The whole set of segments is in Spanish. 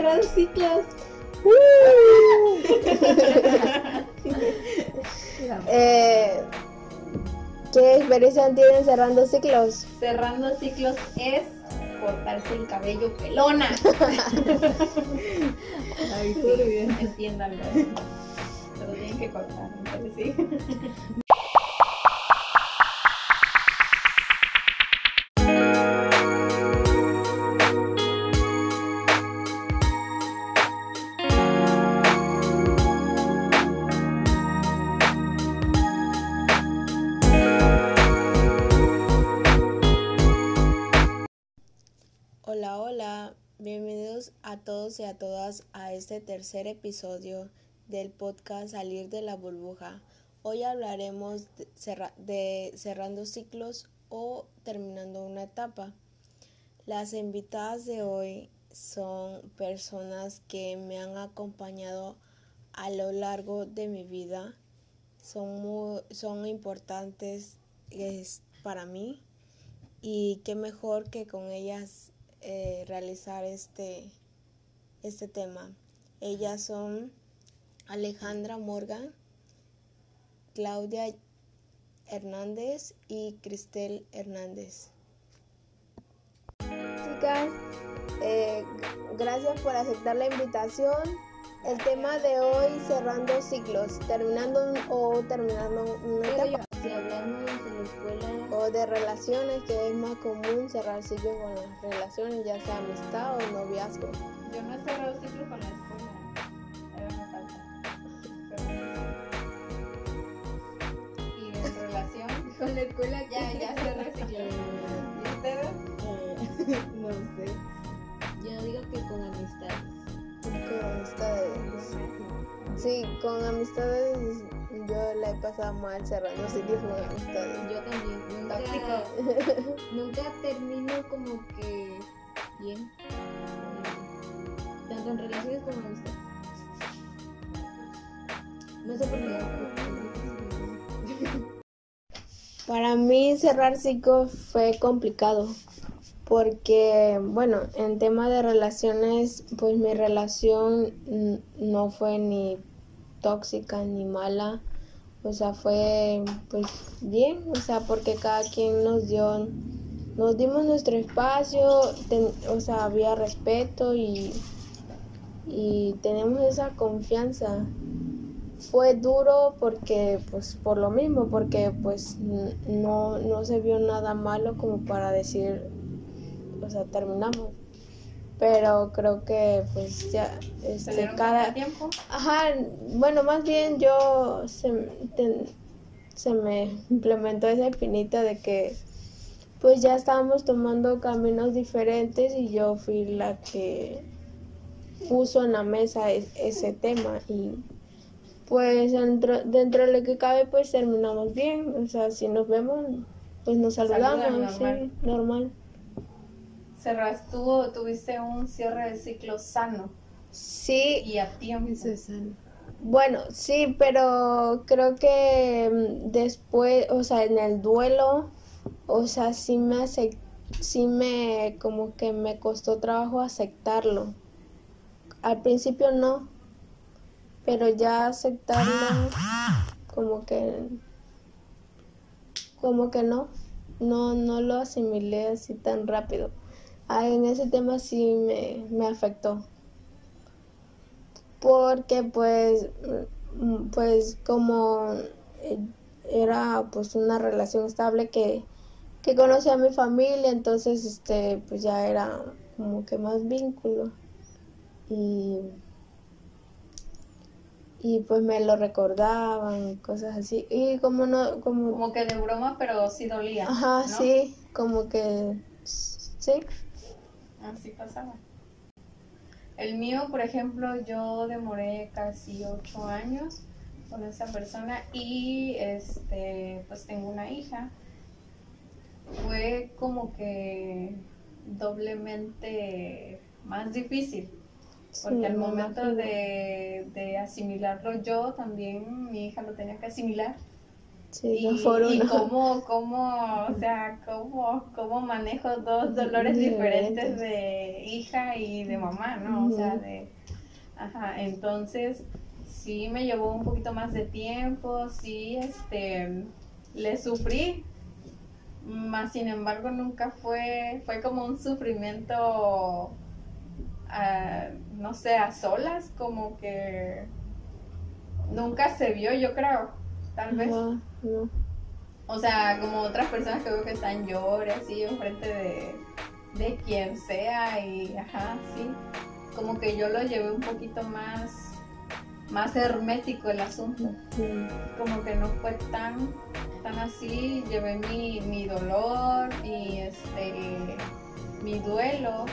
cerrar ciclos. Eh, ¿Qué experiencia tienen cerrando ciclos? Cerrando ciclos es cortarse el cabello pelona. Ay, sí, entiéndanlo. Pero tienen que cortar, entonces sí. A todos y a todas a este tercer episodio del podcast Salir de la burbuja. Hoy hablaremos de, cerra- de cerrando ciclos o terminando una etapa. Las invitadas de hoy son personas que me han acompañado a lo largo de mi vida. Son, muy, son importantes es, para mí y qué mejor que con ellas eh, realizar este, este tema. Ellas son Alejandra Morgan, Claudia Hernández y Cristel Hernández. Chicas, eh, gracias por aceptar la invitación. El tema de hoy, cerrando ciclos, terminando un- o terminando una etapa. Si hablamos de la escuela, O de relaciones, que es más común cerrar ciclos con las relaciones, ya sea amistad o noviazgo. Yo no he cerrado ciclos con la escuela. Ahora me falta. Y en relación, Con la escuela ya, ya cerré ciclos. ¿Y ustedes? no sé. Yo digo que con amistades. Con amistades. Sí, con amistades yo la he pasado mal cerrando ciclos con amistades. Yo también. Nunca, Tóxico. nunca termino como que bien. Tanto relaciones como en. No sé por qué. Para mí cerrar ciclos fue complicado porque, bueno, en tema de relaciones, pues mi relación no fue ni tóxica ni mala, o sea, fue pues bien, o sea, porque cada quien nos dio, nos dimos nuestro espacio, o sea, había respeto y, y tenemos esa confianza fue duro porque pues por lo mismo porque pues no, no se vio nada malo como para decir o sea terminamos pero creo que pues ya ¿Se este cada tiempo? ajá bueno más bien yo se, ten- se me implementó esa espinita de que pues ya estábamos tomando caminos diferentes y yo fui la que puso en la mesa es- ese tema y pues dentro, dentro de lo que cabe pues terminamos bien, o sea, si nos vemos pues nos Saludan, saludamos, normal. sí, normal. Cerras tú, tuviste un cierre de ciclo sano Sí, y a tiempo. Eso es sano. bueno, sí, pero creo que mm, después, o sea, en el duelo, o sea, sí me sí me como que me costó trabajo aceptarlo. Al principio no, pero ya aceptarlo como que como que no, no, no lo asimilé así tan rápido. Ah, en ese tema sí me, me afectó. Porque pues, pues como eh, era pues una relación estable que, que conocía a mi familia, entonces este pues ya era como que más vínculo. Y, y pues me lo recordaban, cosas así. Y como no, como Como que de broma, pero sí dolía. Ajá, ¿no? sí, como que sí. Así pasaba. El mío, por ejemplo, yo demoré casi ocho años con esa persona y este, pues tengo una hija. Fue como que doblemente más difícil. Porque al me momento de, de asimilarlo yo, también mi hija lo tenía que asimilar. Sí, y, cómo, cómo, o sea, cómo, cómo manejo dos dolores diferentes Diferentes. de hija y de mamá, ¿no? O sea, de, ajá, entonces sí me llevó un poquito más de tiempo, sí, este, le sufrí, más sin embargo nunca fue, fue como un sufrimiento, ah, no sé, a solas, como que nunca se vio, yo creo, tal vez. No. O sea, como otras personas que veo que están llore así enfrente de, de quien sea y ajá, sí. Como que yo lo llevé un poquito más, más hermético el asunto. Sí. Como que no fue tan, tan así. Llevé mi, mi dolor y este mi duelo.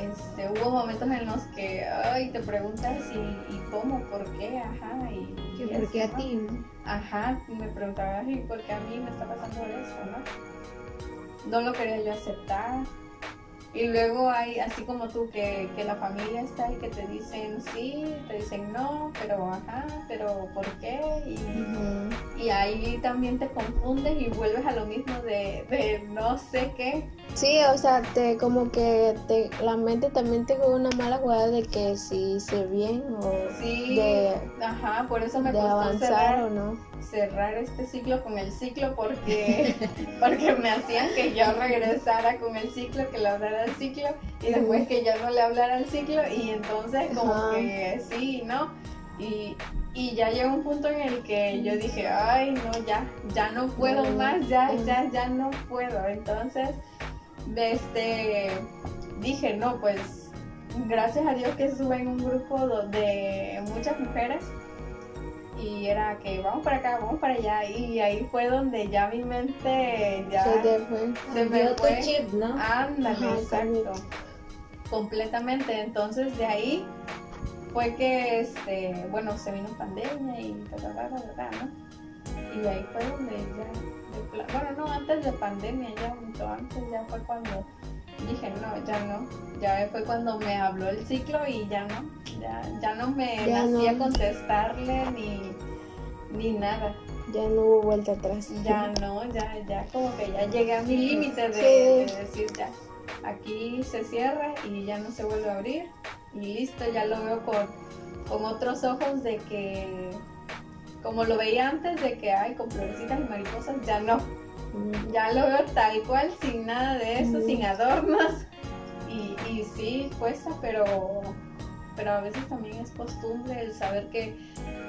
Este, hubo momentos en los que ay, te preguntas y, y cómo, por qué, ajá, y, y por qué a ¿no? ti, ¿no? Ajá, me preguntaba, ¿y por qué a mí me está pasando eso, no? No lo quería yo aceptar. Y luego hay, así como tú, que, que la familia está y que te dicen sí, te dicen no, pero ajá, pero ¿por qué? Y. y ahí también te confundes y vuelves a lo mismo de, de no sé qué. Sí, o sea, te como que te, la mente también te juega una mala jugada de que si hice bien o Sí, de, ajá, por eso me de costó avanzar cerrar, o no. cerrar este ciclo con el ciclo porque, porque me hacían que yo regresara con el ciclo, que le hablara al ciclo y después que yo no le hablara al ciclo y entonces como Ajá. que sí, ¿no? Y, y ya llegó un punto en el que yo dije, ay, no, ya, ya no puedo más, ya, ya. ya, no puedo. Entonces, este, dije, no, pues gracias a Dios que estuve en un grupo de muchas mujeres y era que vamos para acá, vamos para allá y ahí fue donde ya mi mente ya Se te fue. se me Dio tu fue. chip, ¿no? Ándale, Ajá, exacto. Completamente. Entonces de ahí fue que, este, bueno, se vino pandemia y ta, ta, ta, ta, ta, ¿no? Y ahí fue donde ya, de bueno, no, antes de pandemia, ya mucho antes, ya fue cuando dije, no, ya no. Ya fue cuando me habló el ciclo y ya no, ya, ya no me Ya hacía no. contestarle ni, ni nada. Ya no hubo vuelta atrás. Ya no, ya, ya como que ya llegué a mi límite de, Sí. de decir ya, aquí se cierra y ya no se vuelve a abrir y listo, ya lo veo con, con otros ojos de que, como lo veía antes, de que hay con florecitas y mariposas, ya no, ya lo veo tal cual, sin nada de eso, sin adornos. Y, y sí cuesta, pero, pero a veces también es costumbre el saber que,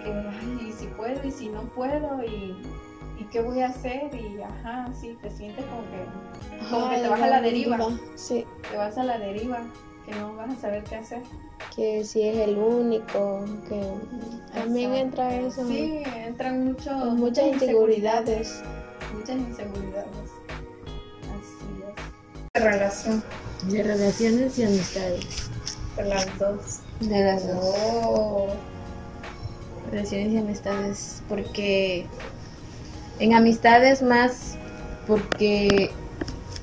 que ay, y si puedo y si no puedo y, y qué voy a hacer y ajá, sí, te sientes como que Como que te vas a la deriva. Sí, te vas a la deriva, que no vas a saber qué hacer. que si es el único, que también Exacto. entra eso. Sí, entran mucho, muchas inseguridades. Muchas inseguridades. Así es. Relación De relaciones y amistades. con las dos. De las dos. Oh. Relaciones y amistades. Porque en amistades más, porque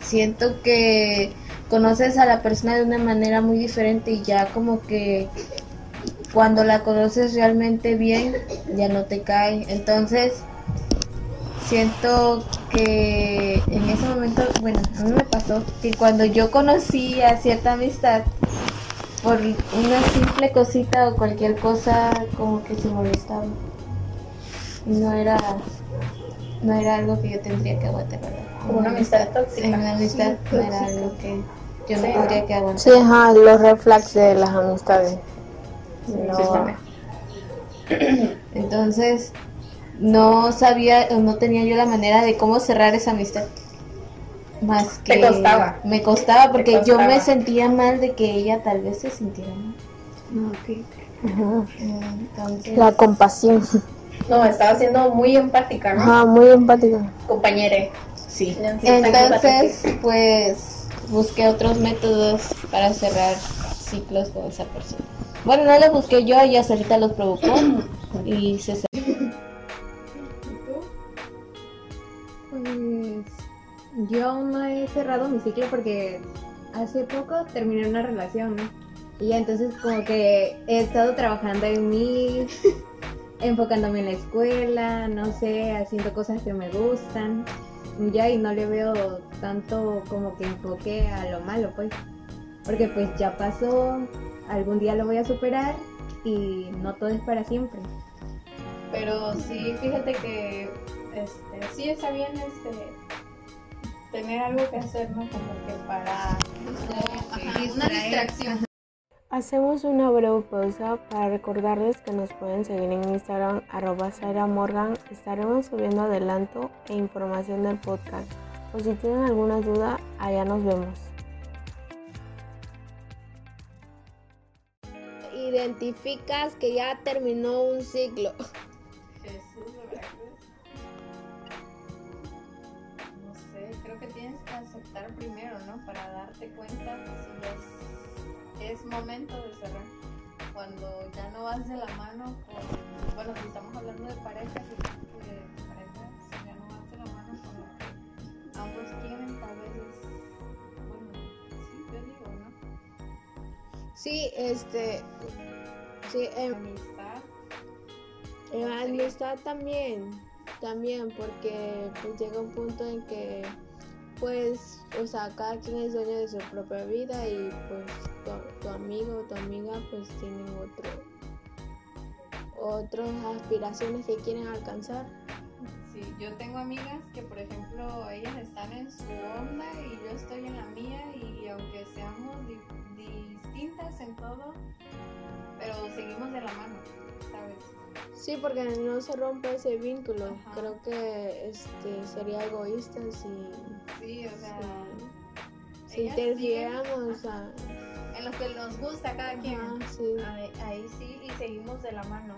siento que conoces a la persona de una manera muy diferente y ya como que cuando la conoces realmente bien, ya no te cae. Entonces, siento que en ese momento, bueno, a mí me pasó que cuando yo conocí a cierta amistad, por una simple cosita o cualquier cosa, como que se molestaba. Y no era, no era algo que yo tendría que aguantar, ¿verdad? Como una amistad tóxica. Una amistad no era algo que yo no Sí. tendría que aguantar. Sí, ajá, los red flags de las amistades. No. Entonces, no sabía o no tenía yo la manera de cómo cerrar esa amistad. Más que Te costaba. Me costaba porque yo costaba. me sentía mal de que ella tal vez se sintiera mal. Ajá. Entonces, La compasión. No, estaba siendo muy empática, ¿no? Ajá, muy empática. Compañere. sí. Entonces, pues busqué otros métodos para cerrar ciclos con esa persona. Bueno, no los busqué yo, ella solita los provocó y se cerró. Pues yo aún no he cerrado mi ciclo porque hace poco terminé una relación. Y entonces como que he estado trabajando en mí enfocándome en la escuela, no sé, haciendo cosas que me gustan. Ya y no le veo tanto como que enfoque a lo malo, pues. Porque pues ya pasó, algún día lo voy a superar y no todo es para siempre. Pero sí, fíjate que este, sí está bien este, tener algo que hacer, ¿no? Como que para ajá, una distracción. Hacemos una breve pausa para recordarles que nos pueden seguir en Instagram arroba Sara Morgan. Estaremos subiendo adelanto e información del podcast. O si tienen alguna duda, allá nos vemos. Identificas que ya terminó un ciclo. Jesús. No sé, creo que tienes que aceptar primero, ¿no? Para darte cuenta si es, es momento de cerrar. Cuando ya no vas de la mano con, bueno, si estamos hablando de parejas, de parejas, si ya no vas de la mano con lo que ambos quieren, tal vez es, bueno, sí, yo digo, ¿no? Sí, este. Sí, em, Amistad. En la amistad también, también, porque pues llega un punto en que pues, o sea, cada quien es dueño de su propia vida y pues tu, tu amigo o tu amiga pues tienen otro, otras aspiraciones que quieren alcanzar. Sí, yo tengo amigas que, por ejemplo, ellas están en su onda y yo estoy en la mía y aunque seamos di- distintas en todo, pero seguimos de la mano, ¿sabes? Sí, porque no se rompe ese vínculo. Ajá. Creo que este sería egoísta si, Sí, o sea, si, si interfiriéramos a... en lo que nos gusta cada quien. Ajá, sí. Ahí, ahí sí, y seguimos de la mano.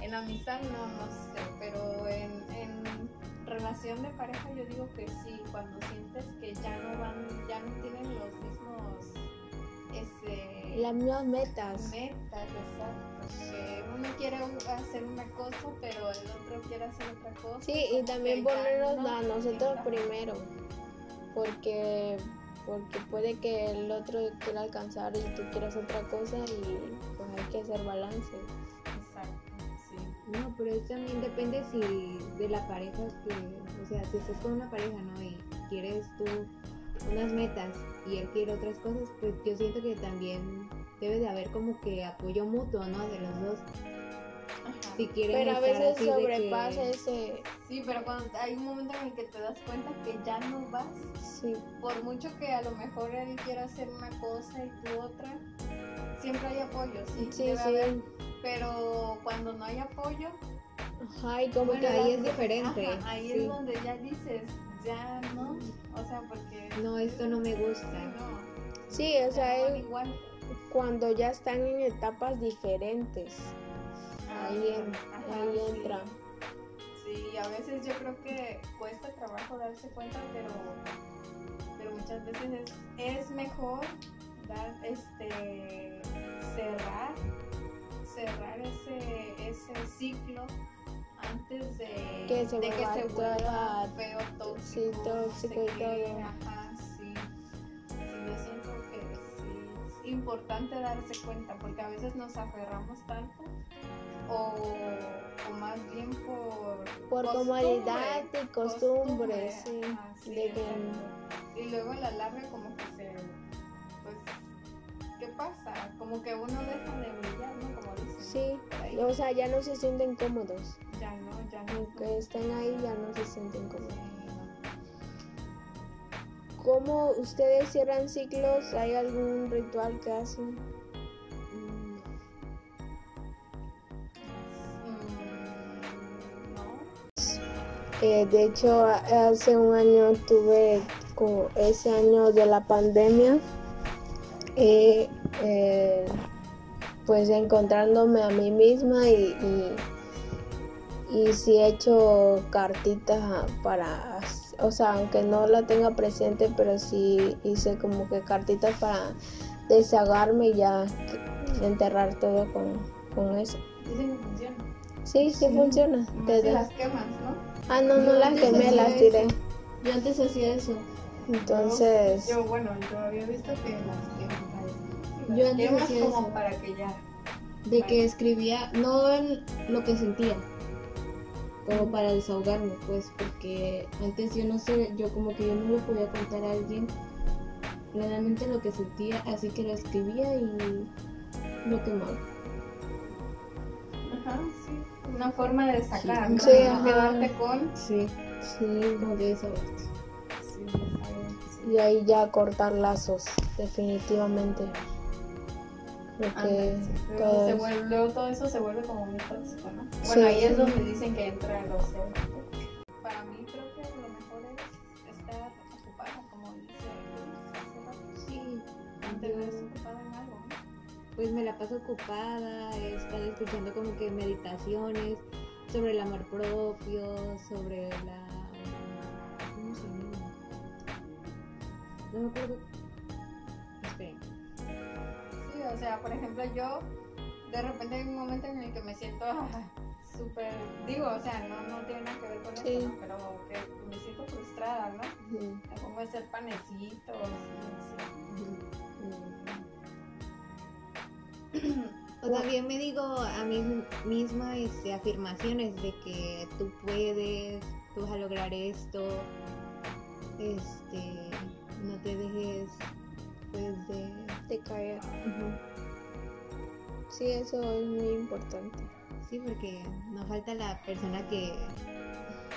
En amistad no, no sé, pero en, en relación de pareja yo digo que sí, cuando sientes que ya no van, ya no tienen los mismos este, Las mismas metas. metas, exacto. Que uno quiere hacer una cosa, pero el otro quiere hacer otra cosa. Sí, y también ponernos no a nosotros primero, porque porque puede que el otro quiera alcanzar y tú quieras otra cosa y pues hay que hacer balance. Exacto, sí. No, pero eso también depende si de la pareja que, o sea, si estás con una pareja, ¿no? Y quieres tú unas metas y él quiere otras cosas, pues yo siento que también debe de haber como que apoyo mutuo, ¿no? De los dos. Ajá. Si quieren Pero a veces que- sobrepasa ese, Sí, pero cuando hay un momento en el que te das cuenta que ya no vas, sí, por mucho que a lo mejor él quiera hacer una cosa y tú otra, siempre hay apoyo, sí, sí, debe haber, sí. pero cuando no hay apoyo, Ajá, y como Bueno, que ahí es diferente. ajá, ahí sí. es donde ya dices, ya no, o sea, porque No, esto no me gusta. no, sí, o sea, igual. cuando ya están en etapas diferentes, ahí, en- Ajá, ahí sí. entra. Sí, a veces yo creo que cuesta trabajo darse cuenta, pero, pero muchas veces es, es mejor dar, este, cerrar, cerrar ese, ese ciclo antes de Que se de vuelva que se vuelva feo, tóxico, sí, tóxico y todo. Ajá, sí. Sí, yo siento que sí es importante darse cuenta porque a veces nos aferramos tanto o más bien por Por costumbre, comodidad y costumbre, sí, de que- y luego a la larga como que se pues ¿qué pasa? como que uno deja de brillar ¿no? como dicen Sí, ahí. o sea, ya no se sienten cómodos. ya no ya no Aunque estén ahí, ya no se sienten cómodos. ¿Cómo ustedes cierran ciclos? ¿Hay algún ritual que hacen? Eh, de hecho, hace un año tuve como ese año de la pandemia, eh, eh, pues encontrándome a mí misma y, y, y sí he hecho cartitas para, o sea, aunque no la tenga presente, pero sí hice como que cartitas para desahogarme y ya enterrar todo con, con eso. dicen que funciona Sí, sí funciona. Te si da- las quemas ¿no? Ah, no, no las quemé, las eso. tiré. Yo antes hacía eso. Entonces, yo bueno yo había visto que las quemas Yo antes quemas hacía como eso. para que ya de que escribía, no en lo que sentía, como para desahogarme, pues, porque antes yo no sé, yo como que yo no le podía contar a alguien plenamente lo que sentía, así que lo escribía y lo quemaba. Ajá, sí. Una forma de sacar, ¿no? Sí, No quedarte con. Sí, sí, como. Sí, Y ahí ya cortar lazos, definitivamente. Porque sí. Todo se es- vuelve, luego todo eso se vuelve como muy tóxico, ¿no? Sí, Bueno, ahí es sí. donde dicen que entra el océano. Para mí creo que lo mejor es estar ocupada, como dice hace rato. Sí, ¿no? Pues me la paso ocupada, he estado escuchando como que meditaciones sobre el amor propio, sobre la... ¿Cómo se llama? No me acuerdo. Esperen. Sí, o sea, por ejemplo, yo de repente hay un momento en el que me siento ah, súper, digo, o sea, no, no tiene nada que ver con Sí. ¿no? pero que me siento frustrada, ¿no? Pongo a hacer panecitos y O también me digo a mí misma este, afirmaciones de que tú puedes, tú vas a lograr esto, este, no te dejes pues de... de caer. Sí, eso es muy importante. Sí, porque nos falta la persona que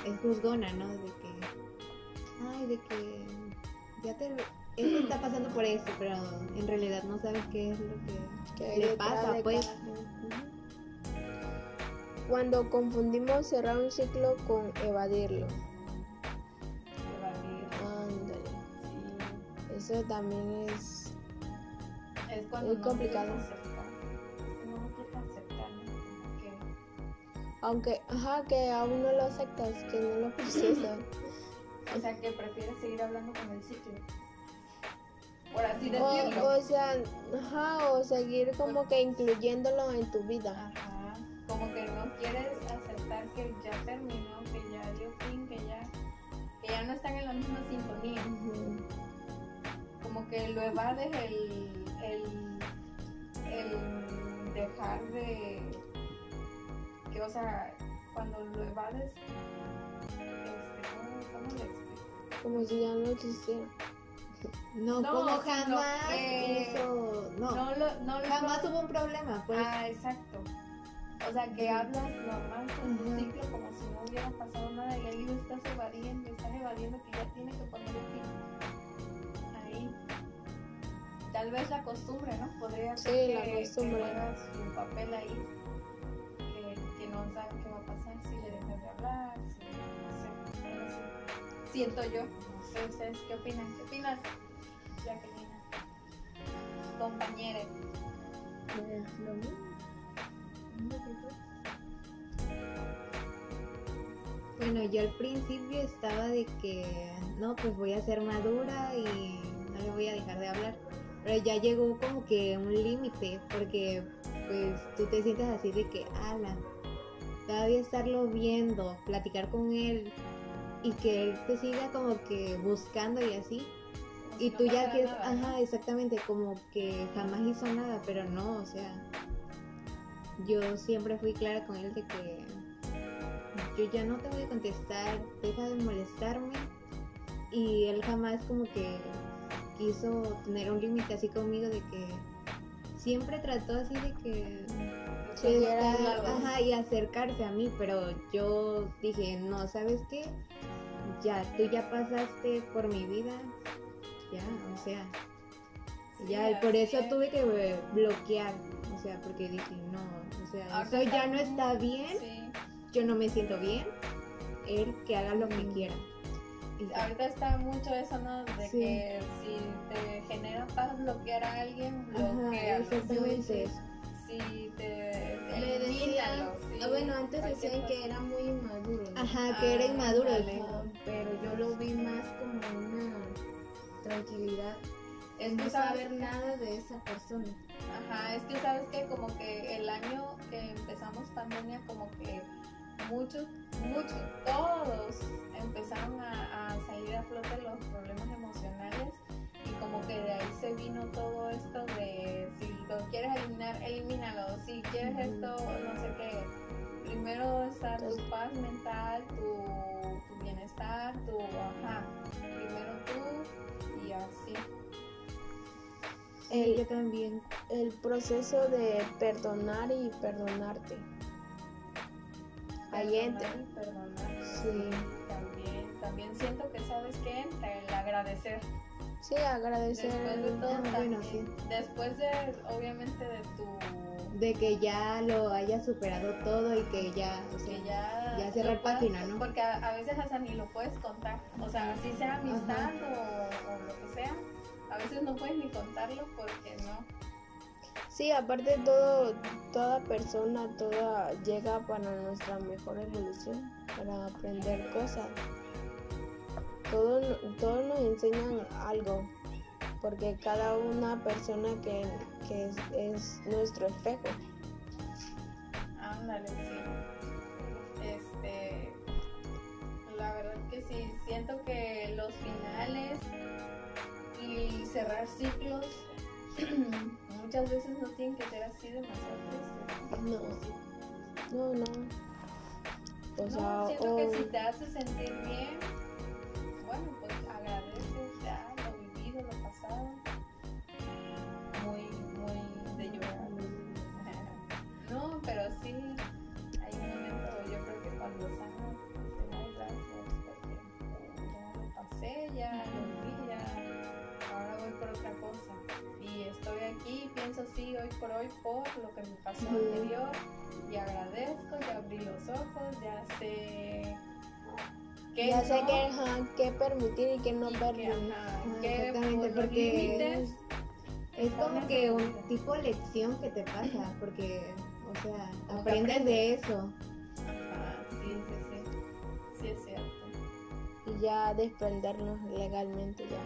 es juzgona, ¿no? De que, ay, de que ya te, esto está pasando por esto, pero en realidad no sabes qué es lo que, le pasa, pues. Cuando confundimos cerrar un ciclo con evadirlo. evadir. Ándale. Sí. Eso también es. Es cuando Muy no complicado. Aunque, ajá, que aún no lo aceptas, que no lo procesas. o sea, que prefieres seguir hablando con el ciclo. Por así o, decirlo. o sea, ajá, o seguir como que incluyéndolo en tu vida. Ajá. Como que no quieres aceptar que ya terminó, que ya dio fin, que ya, que ya no están en la misma sintonía. Como que lo evades el, el, el dejar de. Que, o sea, cuando lo evades. Este, ¿cómo, cómo explico? Como si ya no existiera. No, No, como jamás hizo, no, No, lo, no lo- jamás hubo un problema, pues. Ah, exacto. O sea, que hablas normal con tu Ujú. ciclo como si no hubiera pasado nada y ahí lo estás evadiendo, estás evadiendo que ya tiene que poner el fin. Ahí. Tal vez la costumbre, ¿no? Podría Sí, ser la que, costumbre. que juegas su papel ahí, que, que no sabe qué va a pasar si le dejas de hablar, si no sé, algo así. Siento yo. Ustedes qué opinan. ¿Qué opinas, Jacqueline? Compañera. Pues lo mismo. Bueno, yo al principio estaba de que no, pues voy a ser madura y no le voy a dejar de hablar. Pero ya llegó como que un límite, porque pues tú te sientes así de que, ala, todavía estarlo viendo, platicar con él y que él te siga como que buscando y así. Y tú ya quieres, ajá, exactamente, como que jamás hizo nada, pero no, o sea, yo siempre fui clara con él de que yo ya no te voy a contestar, deja de molestarme. Y él jamás como que quiso tener un límite así conmigo de que siempre trató así de que Sí, lado, ajá, y acercarse a mí, pero yo dije, no, ¿sabes qué? Ya, tú ya pasaste por mi vida, ya, o sea, ya, y por eso es. tuve que bloquear, o sea, porque dije, no, o sea, eso ya no está- bien, Sí. yo no me siento bien, él que haga lo que quiera. Ahorita está mucho eso, ¿no? De Sí. que si te genera paz bloquear a alguien, Ajá, bloquealo. exactamente. Si te Le decían, sí, ah, bueno, antes decían que era muy inmaduro. ¿no? Ajá, que era Ah, inmaduro. ándale. Ajá, pero yo lo vi más como una tranquilidad. Es no saber que- nada de esa persona. Ajá, es que sabes que como que el año que empezamos pandemia, como que muchos, muchos, todos empezaron a, a salir a flote los problemas emocionales y como que de ahí se vino todo esto de si quieres eliminar, elimínalo, si quieres esto, no sé qué. Primero está tu paz mental, tu, tu bienestar, tu, ajá. Primero tú y así. Sí, yo también. El proceso de perdonar y perdonarte. Ahí entra. Perdonar y perdonar. Sí. También, también siento que sabes que entra el agradecer. Sí, agradecer. Después de todo, bueno, también. Después de, obviamente, de tu De que ya lo haya superado todo y que ya, o sea, que ya, ya puedas- página, ¿no? Porque a, a veces hasta ni lo puedes contar. O sea, así sea amistad o, o lo que sea, a veces no puedes ni contarlo porque no. Sí, aparte todo, toda persona, toda llega para nuestra mejor evolución, para aprender cosas. Todos todos nos enseñan algo, porque cada una persona que, que es, es nuestro espejo. Ándale, sí. Este, la verdad que sí, siento que los finales y cerrar ciclos muchas veces no tienen que ser así demasiado tristes. No, no, no. O sea, No, siento o- que si te hace sentir bien, bueno, pues agradeces ya lo vivido, lo pasado. Muy, muy de llorar. No, pero sí, hay un momento, yo creo que cuando sanas, te das gracias porque ya lo pasé, ya lo viví, ya, ahora voy por otra cosa. Y estoy aquí, pienso sí, hoy por hoy, por lo que me pasó anterior, y agradezco, ya abrí los ojos, ya sé que ya sé no, que, ajá, qué permitir y qué no y que, permitir. ajá, Ajá, que porque Es como que un tipo lección que te pasa, porque, o sea, que aprendes de eso. Ajá, sí, sí, sí, sí es cierto. Y ya desprendernos legalmente ya.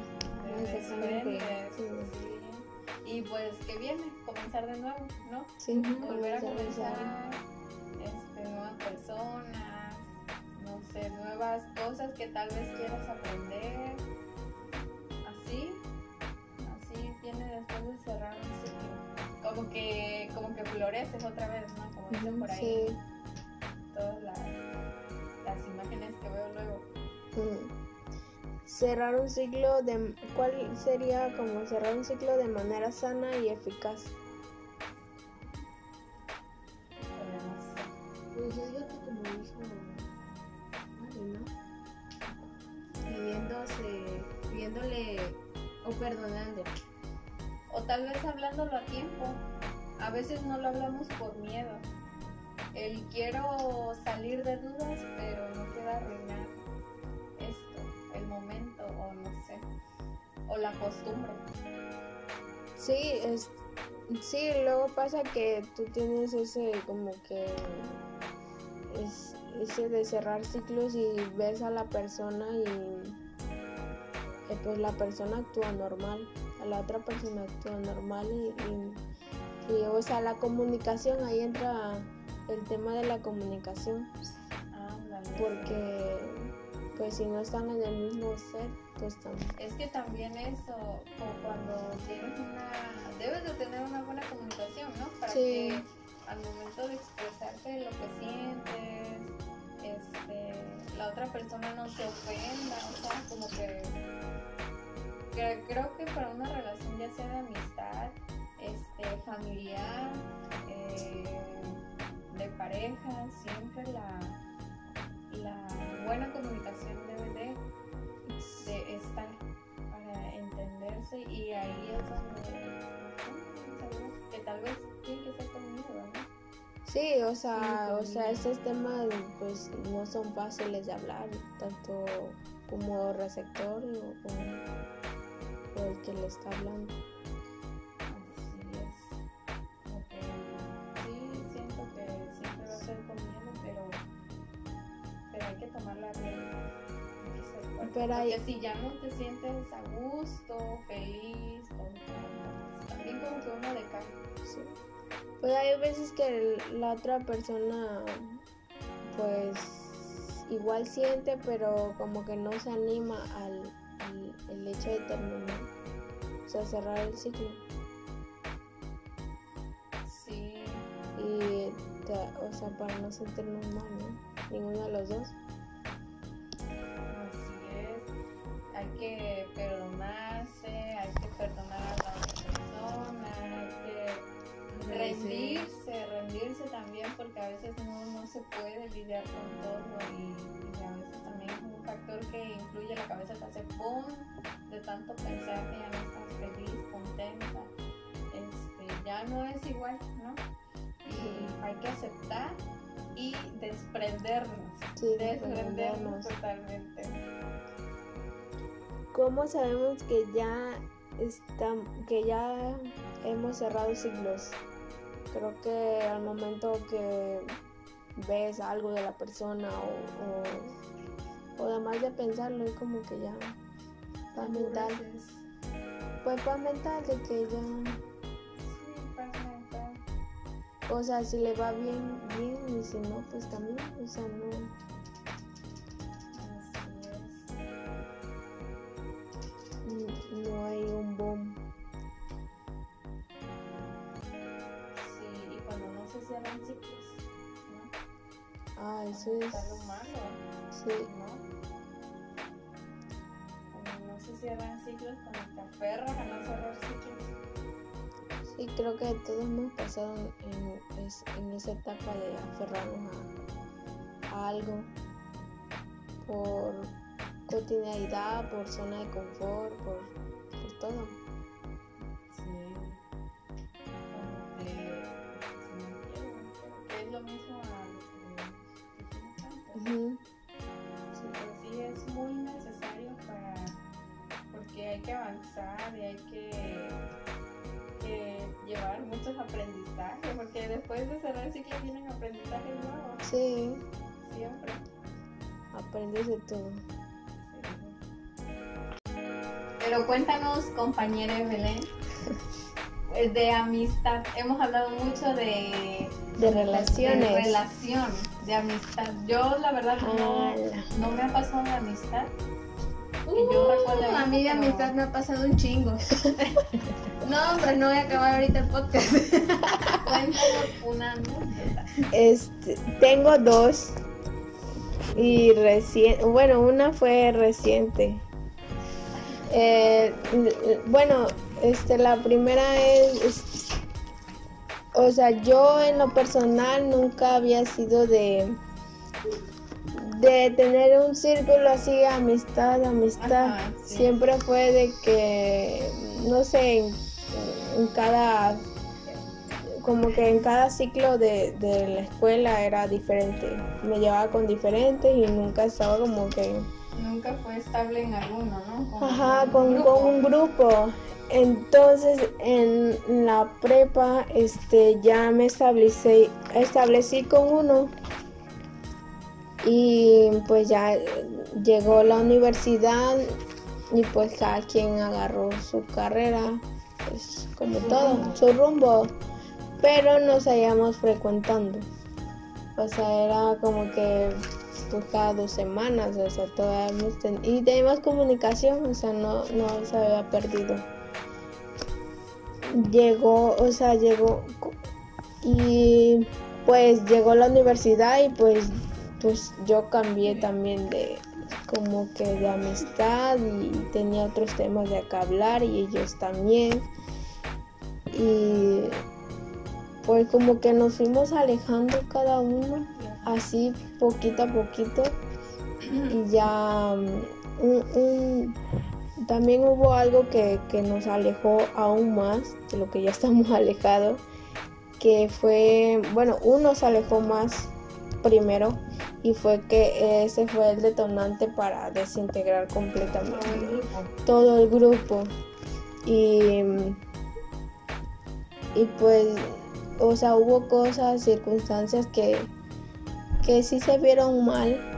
Te Exactamente, desprendes, sí. sí. Y pues que viene, comenzar de nuevo, ¿no? Sí, Volver a comenzar. Nuevas cosas que tal vez quieras aprender. Así, así viene después de cerrar un ciclo. Como que, como que floreces otra vez, ¿no? Como dicen por ahí, Sí. todas las, las imágenes que veo luego. Mm. Cerrar un ciclo de ¿cuál sería como cerrar un ciclo de manera sana y eficaz? Pues yo digo que como dijo Viviéndose, viéndole o perdonando. O tal vez hablándolo a tiempo. A veces no lo hablamos por miedo. El quiero salir de dudas, pero no quiero arruinar esto, el momento, o no sé. O la costumbre. Sí, es sí, luego pasa que tú tienes ese como que es, ese de cerrar ciclos y ves a la persona y, y, pues la persona actúa normal, a la otra persona actúa normal y, y, y, o sea la comunicación ahí entra el tema de la comunicación porque pues si no están en el mismo ser pues también Es que también eso, como cuando tienes una... Debes de tener una buena comunicación, ¿no? Para Sí. que al momento de expresarte lo que sientes, este, la otra persona no se ofenda, o sea, como que, que creo que para una relación ya sea de amistad, este, familiar, eh, de pareja, siempre la, la buena comunicación debe de, de estar para entenderse y ahí es donde que tal vez tiene que ser conmigo, ¿no? Sí, o sea, o sea, estos temas pues no son fáciles de hablar, tanto como receptor o, el que le está hablando. Así es. Que sí, siento que siempre va a ser conmigo, pero, pero hay que tomar la rienda. Pero hay- Porque si ya no te sientes a gusto, feliz, contenta, también como que uno decae. Sí. Pues hay veces que la otra persona pues igual siente, pero como que no se anima al- el hecho de terminar, o sea, cerrar el ciclo. Sí, Y o sea, para no sentirnos mal, ¿no? Ninguno de los dos. Así es. Hay que también porque a veces no, no se puede lidiar con todo y, y a veces también es un factor que influye, la cabeza te hace pum de tanto pensar que ya no estás feliz, contenta, este, ya no es igual, ¿no? Y hay que aceptar y desprendernos, Sí, desprendernos totalmente. ¿Cómo sabemos que ya están, que ya hemos cerrado ciclos? Creo que al momento que ves algo de la persona o, o, o además de pensarlo es como que ya paz mental. Pues paz mental de que ya, o sea, si le va bien, bien y si no, pues también, o sea, no. No hay un boom. Ah, eso es, Está lo malo, sí, ¿no? No se cierran ciclos, cuando te aferras a no cerrar ciclos. sí, creo que todos hemos pasado en, en esa etapa de aferrarnos a, a algo por cotidianidad, por zona de confort, por, por todo. Sí es muy necesario para porque hay que avanzar y hay que, que llevar muchos aprendizajes porque después de cerrar el ciclo vienen aprendizajes nuevos. Sí, siempre. Aprendes de todo. pero cuéntanos compañera Belén de amistad. Hemos hablado mucho de De relaciones. de relación de amistad yo la verdad no, Ala. no me ha pasado de amistad que yo recuerdo Uh, a mí de pero- amistad me ha pasado un chingo. no, hombre, no voy a acabar ahorita el podcast. Cuéntanos una anécdota. Este, tengo dos. Y recién, bueno, una fue reciente. Eh, bueno, este, la primera es, es- o sea, yo en lo personal nunca había sido de, de tener un círculo así, amistad, amistad. Ajá, sí. Siempre fue de que, no sé, en, en cada como que en cada ciclo de, de la escuela era diferente. Me llevaba con diferentes y nunca estaba como que... Nunca fue estable en alguno, ¿no? Ajá, un con, grupo. con un grupo. Entonces en la prepa este, ya me establecí, establecí con uno y pues ya llegó la universidad y pues cada quien agarró su carrera, pues como todo, su rumbo, pero nos seguíamos frecuentando. O sea, era como que pues cada dos semanas, o sea, todavía y teníamos comunicación, o sea, no, no se había perdido. Llegó, o sea, llegó y pues llegó la universidad y pues pues yo cambié también de como que de amistad y tenía otros temas de que hablar y ellos también. Y pues como que nos fuimos alejando cada uno así poquito a poquito y ya mm, un- también hubo algo que, que nos alejó aún más de lo que ya estamos alejados que fue bueno uno se alejó más primero y fue que ese fue el detonante para desintegrar completamente Todo el grupo. y y pues o sea hubo cosas circunstancias que que sí se vieron mal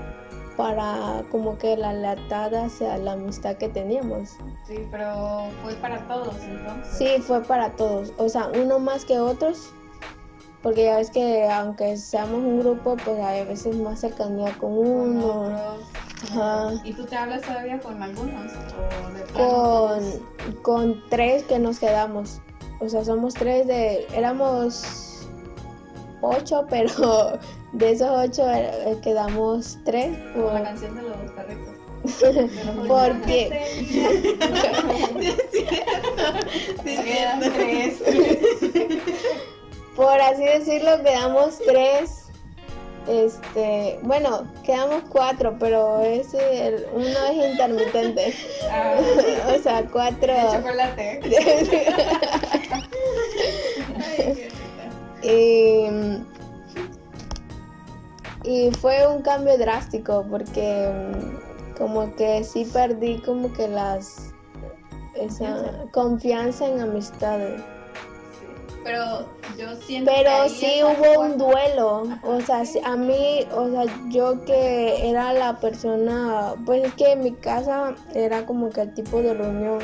para como que la latada hacia la amistad que teníamos Sí, pero fue para todos entonces. sí fue para todos o sea uno más que otros porque ya ves que aunque seamos un grupo pues hay veces más cercanía con Con uno otros. Ajá. ¿Y tú te hablas todavía con algunos? ¿O de plano con, con tres que nos quedamos. O sea, somos tres de... Éramos... ocho, pero de esos ocho eh, quedamos tres. Como por- la canción de los perritos. porque por así decirlo quedamos tres. Este, bueno, quedamos cuatro, pero ese el- uno es intermitente. Ah, o sea, cuatro. de chocolate. y, y fue un cambio drástico porque mm, como que sí perdí como que las esa confianza en amistades. Pero yo siento Pero sí hubo un duelo, Ajá, o sea, a mí, o sea, yo que era la persona, pues es que en mi casa era como que el tipo de reunión.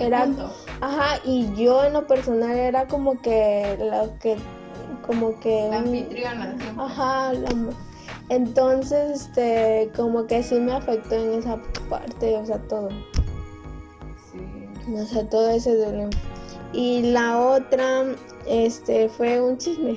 Era- punto. Ajá, y yo en lo personal era como que lo que, como que... La anfitriona siempre. Ajá, la entonces, este, como que sí me afectó en esa parte, o sea, todo. Sí. O sea, todo ese duelo. Y la otra, este, fue un chisme.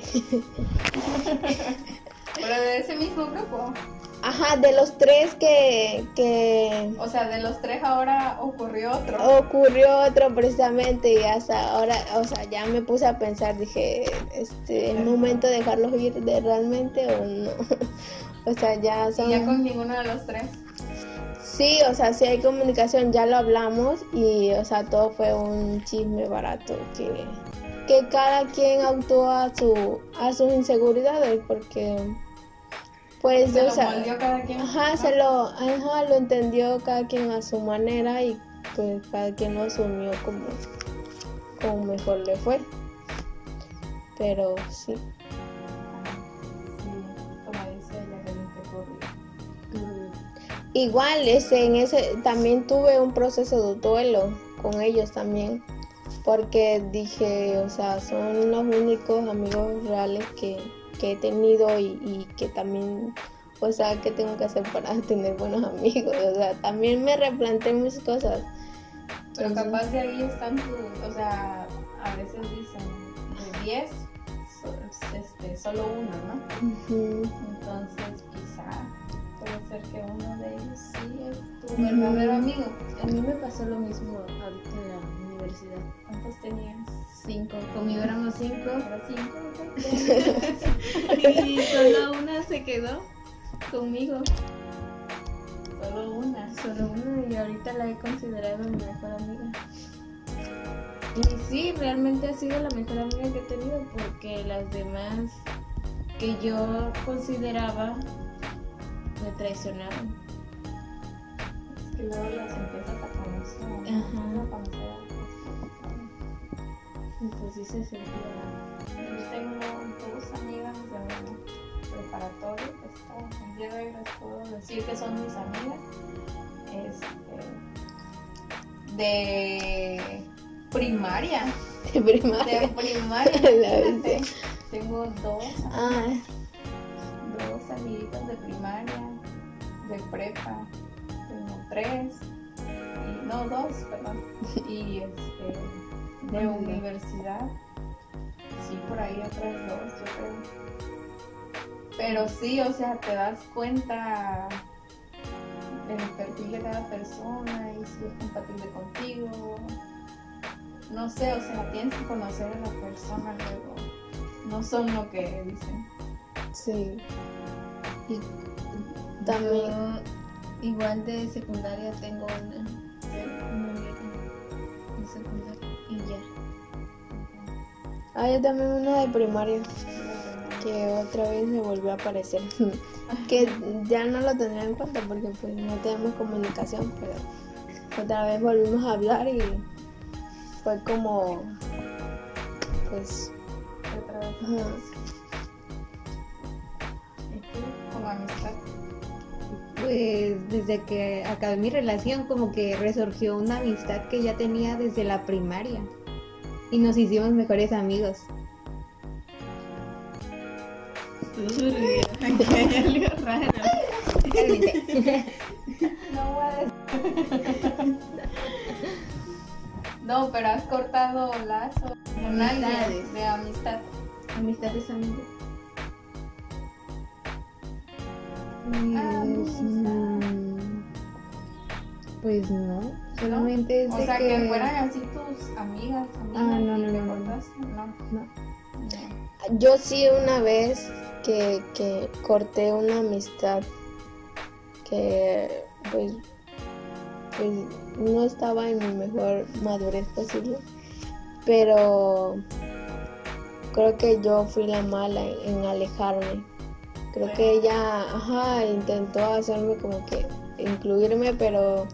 Pero de ese mismo grupo. Ajá, de los tres que, que O sea, de los tres ahora ocurrió otro. ocurrió otro precisamente y hasta ahora, o sea, ya me puse a pensar, dije, este, es momento de dejarlos ir de realmente o no. o sea, ya Y son... ya con ninguno de los tres. Sí, o sea, sí hay comunicación, ya lo hablamos y, o sea, todo fue un chisme barato que, que cada quien actuó a su a sus inseguridades porque pues Se o lo sea, moldeó cada quien. ajá, se lo ajá, lo entendió cada quien a su manera y pues cada quien lo asumió como como mejor le fue. Pero sí. Igual, ese, en ese también tuve un proceso de duelo con ellos también, porque dije, o sea, son los únicos amigos reales que, que he tenido y, y que también, o sea, ¿qué tengo que hacer para tener buenos amigos? O sea, también me replanteé muchas cosas. Pero Entonces- capaz de ahí están tus, o sea, a veces dicen de 10, so- este, solo uno, ¿no? Entonces quizá puede ser que uno de ellos sí es tu verdadero amigo. A mí me pasó lo mismo ahorita en la universidad. ¿Cuántos tenías? Cinco, conmigo éramos cinco. Cinco. Y solo una se quedó conmigo. Solo una. Solo una y ahorita la he considerado mi mejor amiga. Y sí, realmente ha sido la mejor amiga que he tenido porque las demás que yo consideraba me traicionaron. Es que luego las empiezas a conocer. Sí se sentía. Yo tengo dos amigas de preparatoria, pues de les puedo decir que son mis amigas. Este, de primaria, De de primaria. primaria. La fíjate. bestia. tengo dos, Ah, dos amiguitas de primaria, de prepa, tengo tres, y, no dos, perdón, y este, de universidad, sí, por ahí otras dos, yo creo. Pero sí, o sea, te das cuenta del perfil de cada persona y si es compatible contigo. No sé, o sea, tienes que conocer a la persona luego. No son lo que dicen. sí. Y también. Yo, igual de secundaria tengo una Ah, yo también una de primaria. que otra vez se volvió a aparecer. que ya no lo tendría en cuenta porque pues no tenemos comunicación, pero otra vez volvimos a hablar y fue como pues Otra vez. amistad. Pues desde que acabé mi relación como que resurgió una amistad que ya tenía desde la primaria y nos hicimos mejores amigos. No voy. No, pero has cortado lazos con de amistad. Amistades amigos. Ah, pues, amistad. Mm, pues no, solamente es O de sea, que... que... fueran así tus amigas, amigas Ah, no, y no, no, no. no. No. No. Yo sí una vez que, que corté una amistad que pues, pues no estaba en mi mejor madurez posible, pero creo que yo fui la mala en, en alejarme. Creo que ella, ajá, intentó hacerme como que incluirme, pero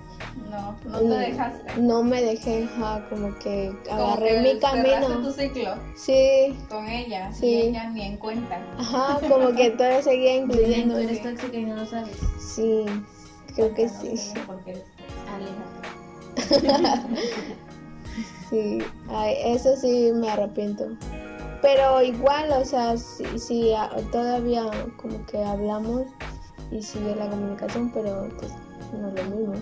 No, no te Mm, dejaste. no me dejé, ajá, como que Como agarré que mi camino. tu ciclo Sí, con ella Sí. y ella ni en cuenta. ajá, como que todavía seguía bien, tú incluyendo. eres tóxica y no lo sabes. Sí, creo que Cuéntanos, sí. Tania, ¿Por qué eres. Sí, ay, eso sí me arrepiento. Pero igual, o sea, sí, sí, a- todavía como que hablamos y sigue la comunicación, pero pues no es lo mismo.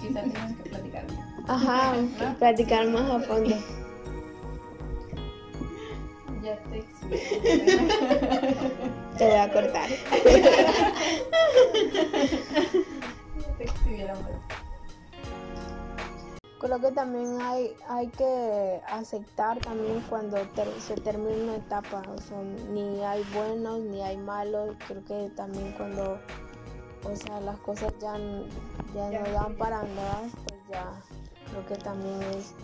Quizá tienes que platicar. Ajá, ¿No? platicar más a fondo. Ya te. Te voy a cortar. Ya te exhibieron. Creo que también hay, hay que aceptar también cuando ter- se termina una etapa, o sea, ni hay buenos ni hay malos, creo que también cuando, o sea, las cosas ya, ya no dan para más, pues ya, creo que también es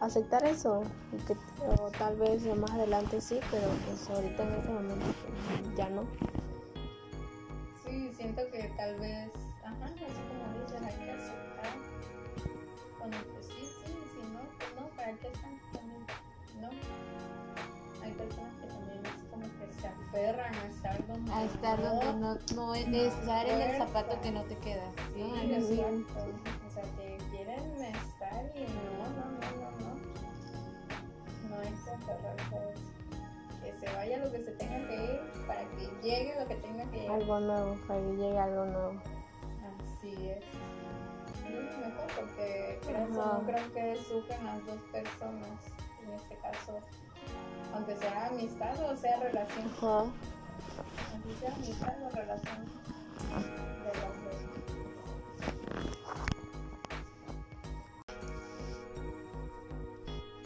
aceptar eso, que, o tal vez más adelante sí, pero pues ahorita en ese momento ya no. Sí, siento que tal vez, ajá, así como dices, hay que aceptar. Cuando pues sí, sí, si no, pues no, ¿para qué aferran a estar donde A estar donde no, no es estar en el zapato que no te queda. Sí, ¿no? Algo así. exacto. O sea, que quieren estar y no, no, no, no, no. No hay que aferrarse a eso. Que se vaya lo que se tenga que ir para que llegue lo que tenga que llegar. Algo nuevo, para que llegue algo nuevo. Así es. Mejor porque creas o Ajá. no creo que sufren las dos personas. En este caso, aunque sea amistad o sea relación. Ajá. Aunque sea amistad o relación de las dos.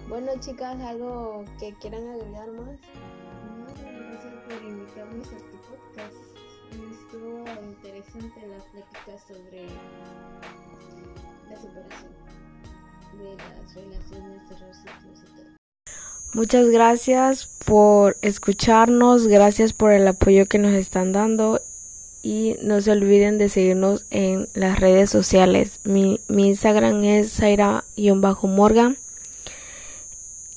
Bueno, chicas, algo que quieran agregar más. No, gracias por invitarnos a tu podcast. Estuvo interesante la plática sobre la superación de las relaciones, cerrar ciclos y todo. Muchas gracias por escucharnos, gracias por el apoyo que nos están dando y no se olviden de seguirnos en las redes sociales. Mi, mi Instagram es Zaira-Morgan.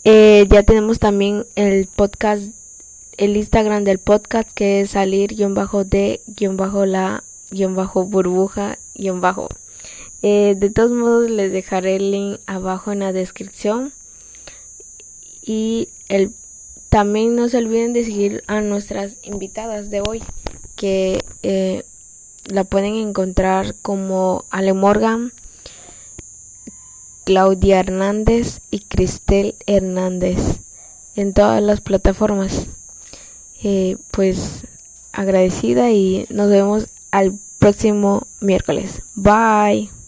Eh, ya tenemos también el podcast, el Instagram del podcast que es salir-de-la-burbuja-bajo. Eh, de todos modos les dejaré el link abajo en la descripción. Y el, también no se olviden de seguir a nuestras invitadas de hoy, que eh, la pueden encontrar como Ale Morgan, Claudia Hernández y Cristel Hernández en todas las plataformas. Eh, pues agradecida y nos vemos al próximo miércoles. Bye.